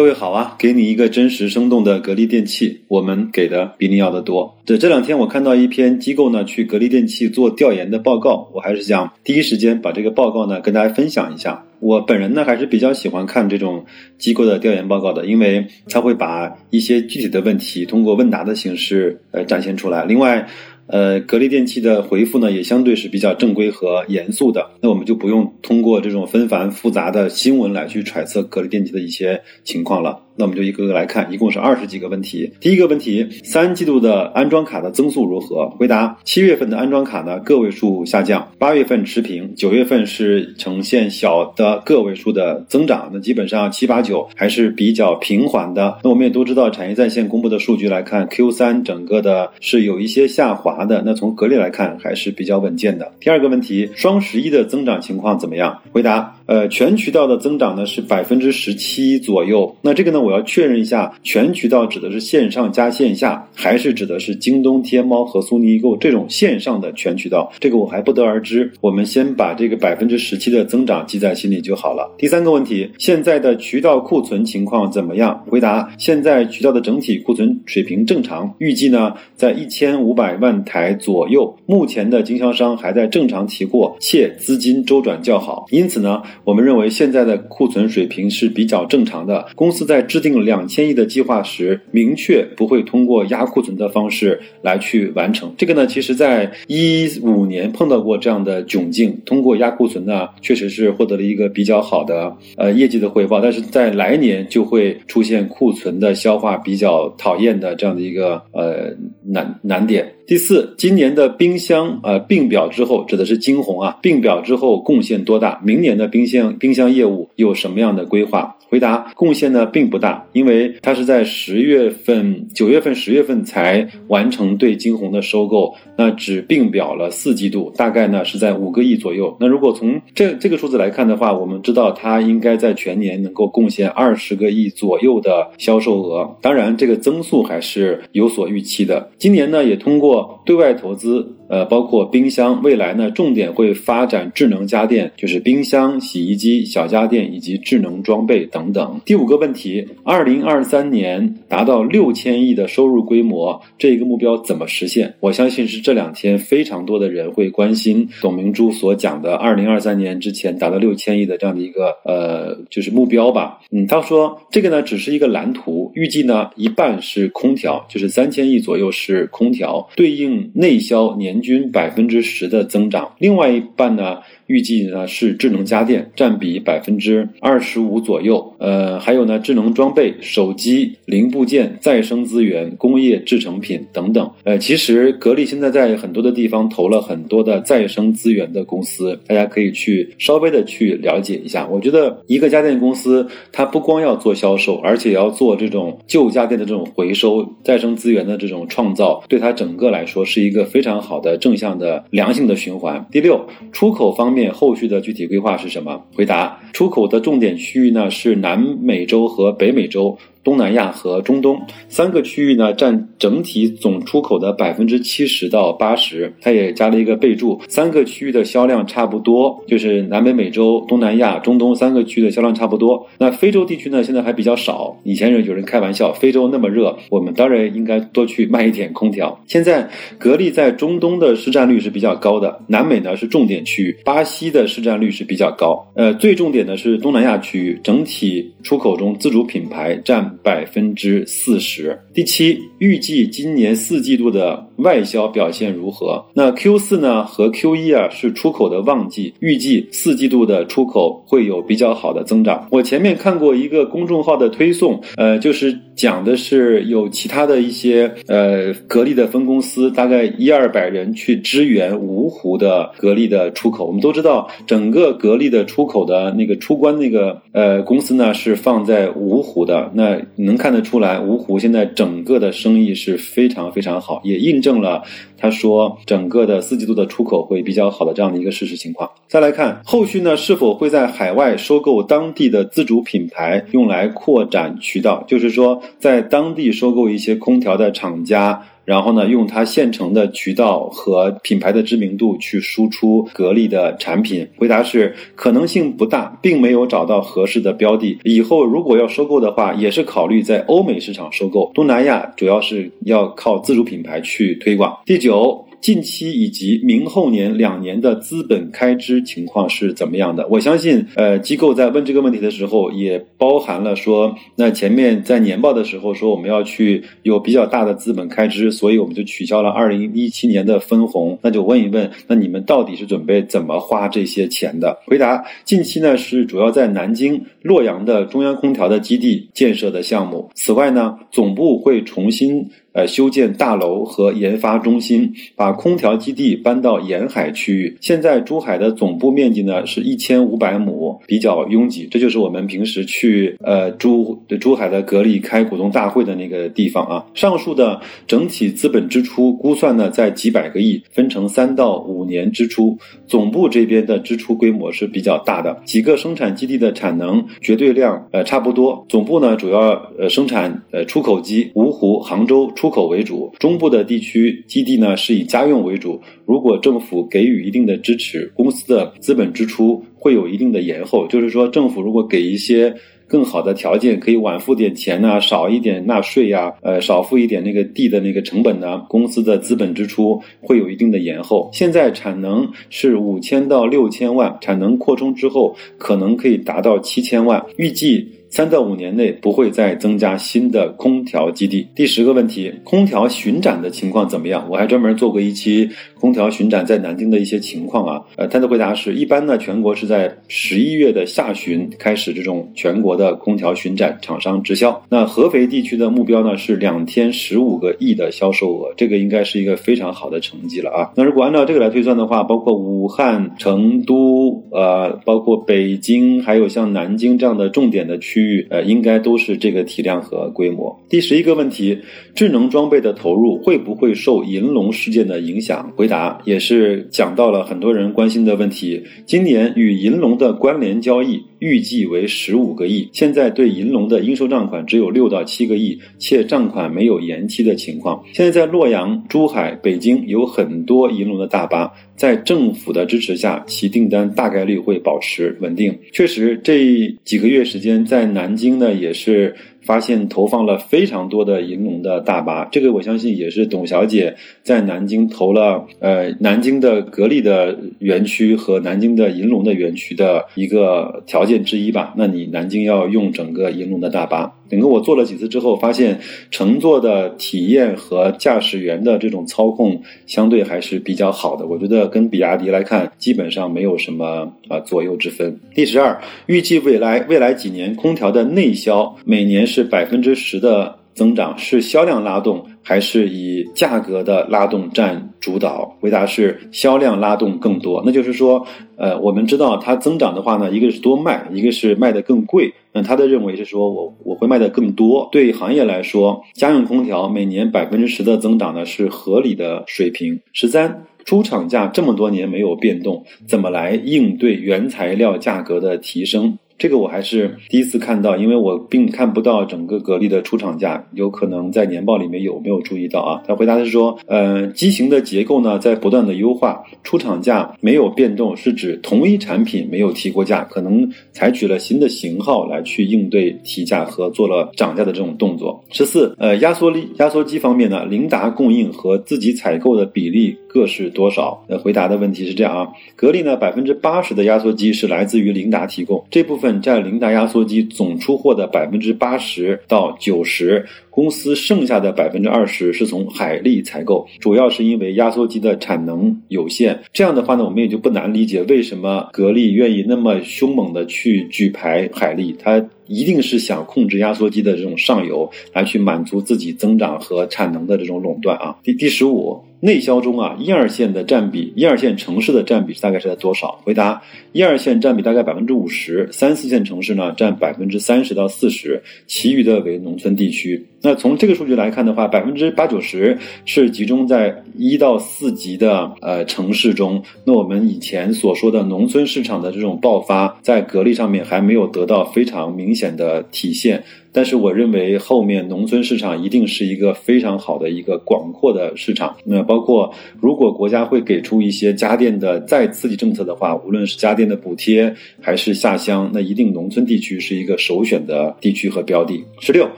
各位好啊，给你一个真实生动的格力电器，我们给的比你要的多。这这两天我看到一篇机构呢去格力电器做调研的报告，我还是想第一时间把这个报告呢跟大家分享一下。我本人呢还是比较喜欢看这种机构的调研报告的，因为它会把一些具体的问题通过问答的形式呃展现出来。另外。呃，格力电器的回复呢，也相对是比较正规和严肃的。那我们就不用通过这种纷繁复杂的新闻来去揣测格力电器的一些情况了。那我们就一个个来看，一共是二十几个问题。第一个问题，三季度的安装卡的增速如何？回答：七月份的安装卡呢，个位数下降；八月份持平；九月份是呈现小的个位数的增长。那基本上七八九还是比较平缓的。那我们也都知道，产业在线公布的数据来看，Q 三整个的是有一些下滑的。那从格力来看，还是比较稳健的。第二个问题，双十一的增长情况怎么样？回答：呃，全渠道的增长呢是百分之十七左右。那这个呢，我。要确认一下，全渠道指的是线上加线下，还是指的是京东、天猫和苏宁易购这种线上的全渠道？这个我还不得而知。我们先把这个百分之十七的增长记在心里就好了。第三个问题，现在的渠道库存情况怎么样？回答：现在渠道的整体库存水平正常，预计呢在一千五百万台左右。目前的经销商还在正常提货，且资金周转较好，因此呢，我们认为现在的库存水平是比较正常的。公司在制定两千亿的计划时，明确不会通过压库存的方式来去完成。这个呢，其实在一五年碰到过这样的窘境，通过压库存呢，确实是获得了一个比较好的呃业绩的回报。但是在来年就会出现库存的消化比较讨厌的这样的一个呃难难点。第四，今年的冰箱呃并表之后，指的是金红啊，并表之后贡献多大？明年的冰箱冰箱业务有什么样的规划？回答贡献呢并不大，因为它是在十月份、九月份、十月份才完成对金鸿的收购，那只并表了四季度，大概呢是在五个亿左右。那如果从这这个数字来看的话，我们知道它应该在全年能够贡献二十个亿左右的销售额，当然这个增速还是有所预期的。今年呢也通过对外投资。呃，包括冰箱，未来呢，重点会发展智能家电，就是冰箱、洗衣机、小家电以及智能装备等等。第五个问题，二零二三年达到六千亿的收入规模，这一个目标怎么实现？我相信是这两天非常多的人会关心董明珠所讲的二零二三年之前达到六千亿的这样的一个呃，就是目标吧。嗯，他说这个呢只是一个蓝图，预计呢一半是空调，就是三千亿左右是空调，对应内销年。均百分之十的增长，另外一半呢？预计呢是智能家电占比百分之二十五左右，呃，还有呢智能装备、手机零部件、再生资源、工业制成品等等。呃，其实格力现在在很多的地方投了很多的再生资源的公司，大家可以去稍微的去了解一下。我觉得一个家电公司，它不光要做销售，而且要做这种旧家电的这种回收、再生资源的这种创造，对它整个来说是一个非常好的正向的良性的循环。第六，出口方面后续的具体规划是什么？回答：出口的重点区域呢是南美洲和北美洲。东南亚和中东三个区域呢，占整体总出口的百分之七十到八十。它也加了一个备注，三个区域的销量差不多，就是南北美洲、东南亚、中东三个区的销量差不多。那非洲地区呢，现在还比较少。以前有人开玩笑，非洲那么热，我们当然应该多去卖一点空调。现在格力在中东的市占率是比较高的，南美呢是重点区域，巴西的市占率是比较高。呃，最重点的是东南亚区域，整体出口中自主品牌占。百分之四十。第七，预计今年四季度的外销表现如何？那 Q 四呢和 Q 一啊是出口的旺季，预计四季度的出口会有比较好的增长。我前面看过一个公众号的推送，呃，就是讲的是有其他的一些呃格力的分公司，大概一二百人去支援芜湖的格力的出口。我们都知道，整个格力的出口的那个出关那个呃公司呢是放在芜湖的那。能看得出来，芜湖现在整个的生意是非常非常好，也印证了他说整个的四季度的出口会比较好的这样的一个事实情况。再来看后续呢，是否会在海外收购当地的自主品牌，用来扩展渠道，就是说在当地收购一些空调的厂家。然后呢，用它现成的渠道和品牌的知名度去输出格力的产品。回答是可能性不大，并没有找到合适的标的。以后如果要收购的话，也是考虑在欧美市场收购，东南亚主要是要靠自主品牌去推广。第九。近期以及明后年两年的资本开支情况是怎么样的？我相信，呃，机构在问这个问题的时候，也包含了说，那前面在年报的时候说我们要去有比较大的资本开支，所以我们就取消了二零一七年的分红。那就问一问，那你们到底是准备怎么花这些钱的？回答：近期呢是主要在南京、洛阳的中央空调的基地建设的项目。此外呢，总部会重新。呃，修建大楼和研发中心，把空调基地搬到沿海区域。现在珠海的总部面积呢是一千五百亩，比较拥挤。这就是我们平时去呃珠珠海的格力开股东大会的那个地方啊。上述的整体资本支出估算呢在几百个亿，分成三到五年支出。总部这边的支出规模是比较大的，几个生产基地的产能绝对量呃差不多。总部呢主要呃生产呃出口机，芜湖、杭州。出口为主，中部的地区基地呢是以家用为主。如果政府给予一定的支持，公司的资本支出会有一定的延后。就是说，政府如果给一些更好的条件，可以晚付点钱呢，少一点纳税呀，呃，少付一点那个地的那个成本呢，公司的资本支出会有一定的延后。现在产能是五千到六千万，产能扩充之后可能可以达到七千万，预计。三到五年内不会再增加新的空调基地。第十个问题，空调巡展的情况怎么样？我还专门做过一期空调巡展在南京的一些情况啊。呃，他的回答是一般呢，全国是在十一月的下旬开始这种全国的空调巡展厂商直销。那合肥地区的目标呢是两天十五个亿的销售额，这个应该是一个非常好的成绩了啊。那如果按照这个来推算的话，包括武汉、成都，呃，包括北京，还有像南京这样的重点的区。区域呃，应该都是这个体量和规模。第十一个问题，智能装备的投入会不会受银龙事件的影响？回答也是讲到了很多人关心的问题。今年与银龙的关联交易预计为十五个亿，现在对银龙的应收账款只有六到七个亿，且账款没有延期的情况。现在在洛阳、珠海、北京有很多银龙的大巴。在政府的支持下，其订单大概率会保持稳定。确实，这几个月时间，在南京呢，也是。发现投放了非常多的银龙的大巴，这个我相信也是董小姐在南京投了呃南京的格力的园区和南京的银龙的园区的一个条件之一吧。那你南京要用整个银龙的大巴，整个我做了几次之后，发现乘坐的体验和驾驶员的这种操控相对还是比较好的。我觉得跟比亚迪来看，基本上没有什么啊左右之分。第十二，预计未来未来几年空调的内销每年。是百分之十的增长，是销量拉动，还是以价格的拉动占主导？回答是销量拉动更多。那就是说，呃，我们知道它增长的话呢，一个是多卖，一个是卖的更贵。那他的认为是说我我会卖的更多。对行业来说，家用空调每年百分之十的增长呢是合理的水平。十三，出厂价这么多年没有变动，怎么来应对原材料价格的提升？这个我还是第一次看到，因为我并看不到整个格力的出厂价，有可能在年报里面有没有注意到啊？他回答的是说，呃，机型的结构呢在不断的优化，出厂价没有变动，是指同一产品没有提过价，可能采取了新的型号来去应对提价和做了涨价的这种动作。十四，呃，压缩力压缩机方面呢，凌达供应和自己采购的比例各是多少？呃，回答的问题是这样啊，格力呢百分之八十的压缩机是来自于凌达提供，这部分。占林达压缩机总出货的百分之八十到九十，公司剩下的百分之二十是从海力采购，主要是因为压缩机的产能有限。这样的话呢，我们也就不难理解为什么格力愿意那么凶猛的去举牌海力，它一定是想控制压缩机的这种上游，来去满足自己增长和产能的这种垄断啊。第第十五。内销中啊，一二线的占比，一二线城市的占比大概是在多少？回答：一二线占比大概百分之五十，三四线城市呢占百分之三十到四十，其余的为农村地区。那从这个数据来看的话，百分之八九十是集中在一到四级的呃城市中。那我们以前所说的农村市场的这种爆发，在格力上面还没有得到非常明显的体现。但是我认为后面农村市场一定是一个非常好的一个广阔的市场。那包括如果国家会给出一些家电的再刺激政策的话，无论是家电的补贴还是下乡，那一定农村地区是一个首选的地区和标的。十六，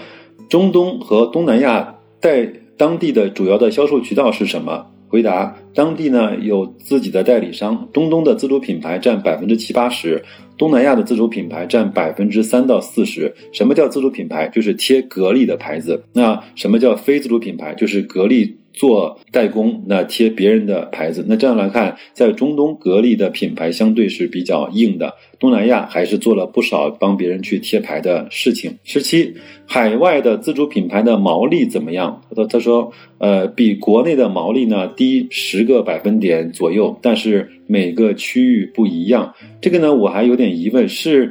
中东和东南亚在当地的主要的销售渠道是什么？回答：当地呢有自己的代理商，中东的自主品牌占百分之七八十。东南亚的自主品牌占百分之三到四十。什么叫自主品牌？就是贴格力的牌子。那什么叫非自主品牌？就是格力。做代工，那贴别人的牌子，那这样来看，在中东格力的品牌相对是比较硬的，东南亚还是做了不少帮别人去贴牌的事情。十七，海外的自主品牌的毛利怎么样？他他说，呃，比国内的毛利呢低十个百分点左右，但是每个区域不一样。这个呢，我还有点疑问是。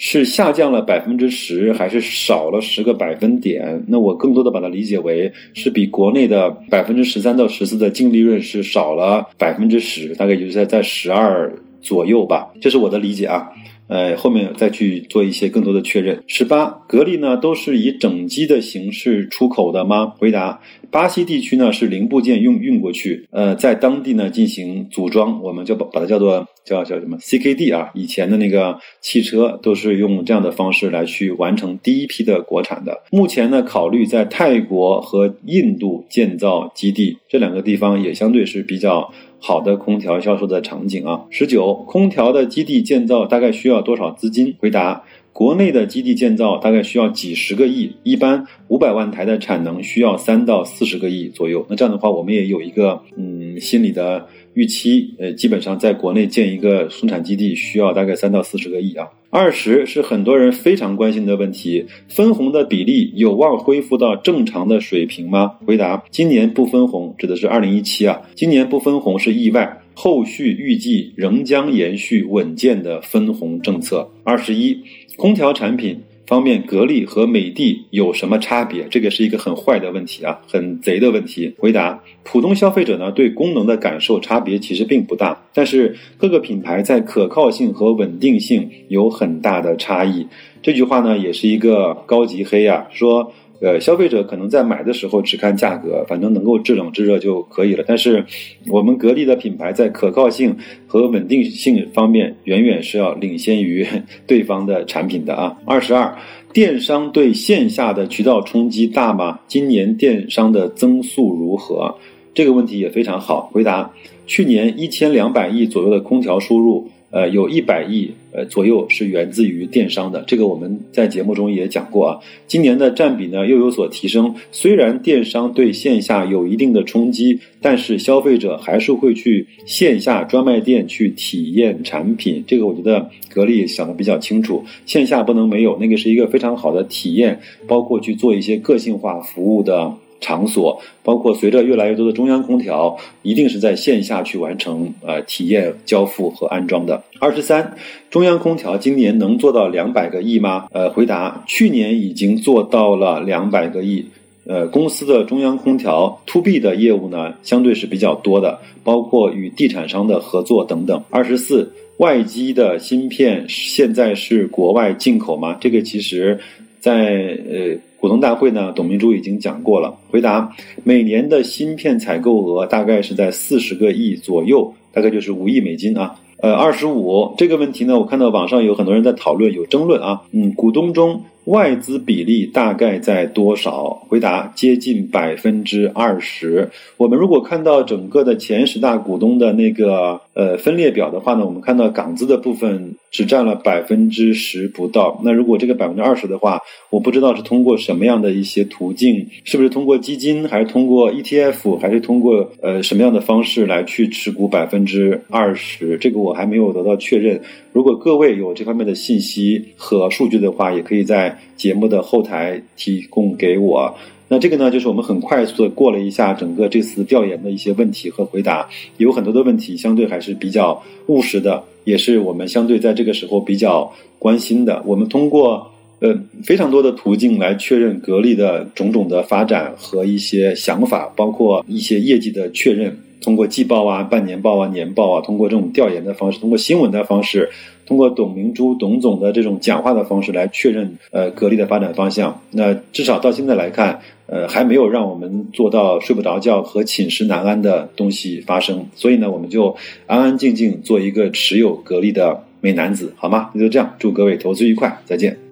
是下降了百分之十，还是少了十个百分点？那我更多的把它理解为是比国内的百分之十三到十四的净利润是少了百分之十，大概就是在在十二左右吧，这是我的理解啊。呃，后面再去做一些更多的确认。十八，格力呢都是以整机的形式出口的吗？回答：巴西地区呢是零部件运运过去，呃，在当地呢进行组装，我们就把把它叫做叫叫什么 CKD 啊。以前的那个汽车都是用这样的方式来去完成第一批的国产的。目前呢，考虑在泰国和印度建造基地，这两个地方也相对是比较。好的空调销售的场景啊，十九，空调的基地建造大概需要多少资金？回答：国内的基地建造大概需要几十个亿，一般五百万台的产能需要三到四十个亿左右。那这样的话，我们也有一个嗯心里的。预期，呃，基本上在国内建一个生产基地需要大概三到四十个亿啊。二十是很多人非常关心的问题，分红的比例有望恢复到正常的水平吗？回答：今年不分红，指的是二零一七啊，今年不分红是意外，后续预计仍将延续稳健的分红政策。二十一，空调产品。方面，格力和美的有什么差别？这个是一个很坏的问题啊，很贼的问题。回答：普通消费者呢，对功能的感受差别其实并不大，但是各个品牌在可靠性和稳定性有很大的差异。这句话呢，也是一个高级黑啊，说。呃，消费者可能在买的时候只看价格，反正能够制冷制热就可以了。但是，我们格力的品牌在可靠性和稳定性方面，远远是要领先于对方的产品的啊。二十二，电商对线下的渠道冲击大吗？今年电商的增速如何？这个问题也非常好。回答：去年一千两百亿左右的空调输入。呃，有一百亿呃左右是源自于电商的，这个我们在节目中也讲过啊。今年的占比呢又有所提升，虽然电商对线下有一定的冲击，但是消费者还是会去线下专卖店去体验产品。这个我觉得格力想的比较清楚，线下不能没有，那个是一个非常好的体验，包括去做一些个性化服务的。场所包括随着越来越多的中央空调，一定是在线下去完成呃体验、交付和安装的。二十三，中央空调今年能做到两百个亿吗？呃，回答，去年已经做到了两百个亿。呃，公司的中央空调 to B 的业务呢，相对是比较多的，包括与地产商的合作等等。二十四，外机的芯片现在是国外进口吗？这个其实，在呃。股东大会呢，董明珠已经讲过了。回答：每年的芯片采购额大概是在四十个亿左右，大概就是五亿美金啊。呃，二十五这个问题呢，我看到网上有很多人在讨论，有争论啊。嗯，股东中外资比例大概在多少？回答接近百分之二十。我们如果看到整个的前十大股东的那个呃分列表的话呢，我们看到港资的部分只占了百分之十不到。那如果这个百分之二十的话，我不知道是通过什么样的一些途径，是不是通过基金，还是通过 ETF，还是通过呃什么样的方式来去持股百分之二十？这个我还没有得到确认。如果各位有这方面的信息和数据的话，也可以在节目的后台提供给我。那这个呢，就是我们很快速的过了一下整个这次调研的一些问题和回答，有很多的问题相对还是比较务实的，也是我们相对在这个时候比较关心的。我们通过呃非常多的途径来确认格力的种种的发展和一些想法，包括一些业绩的确认。通过季报啊、半年报啊、年报啊，通过这种调研的方式，通过新闻的方式，通过董明珠、董总的这种讲话的方式来确认呃格力的发展方向。那至少到现在来看，呃还没有让我们做到睡不着觉和寝食难安的东西发生。所以呢，我们就安安静静做一个持有格力的美男子，好吗？那就这样，祝各位投资愉快，再见。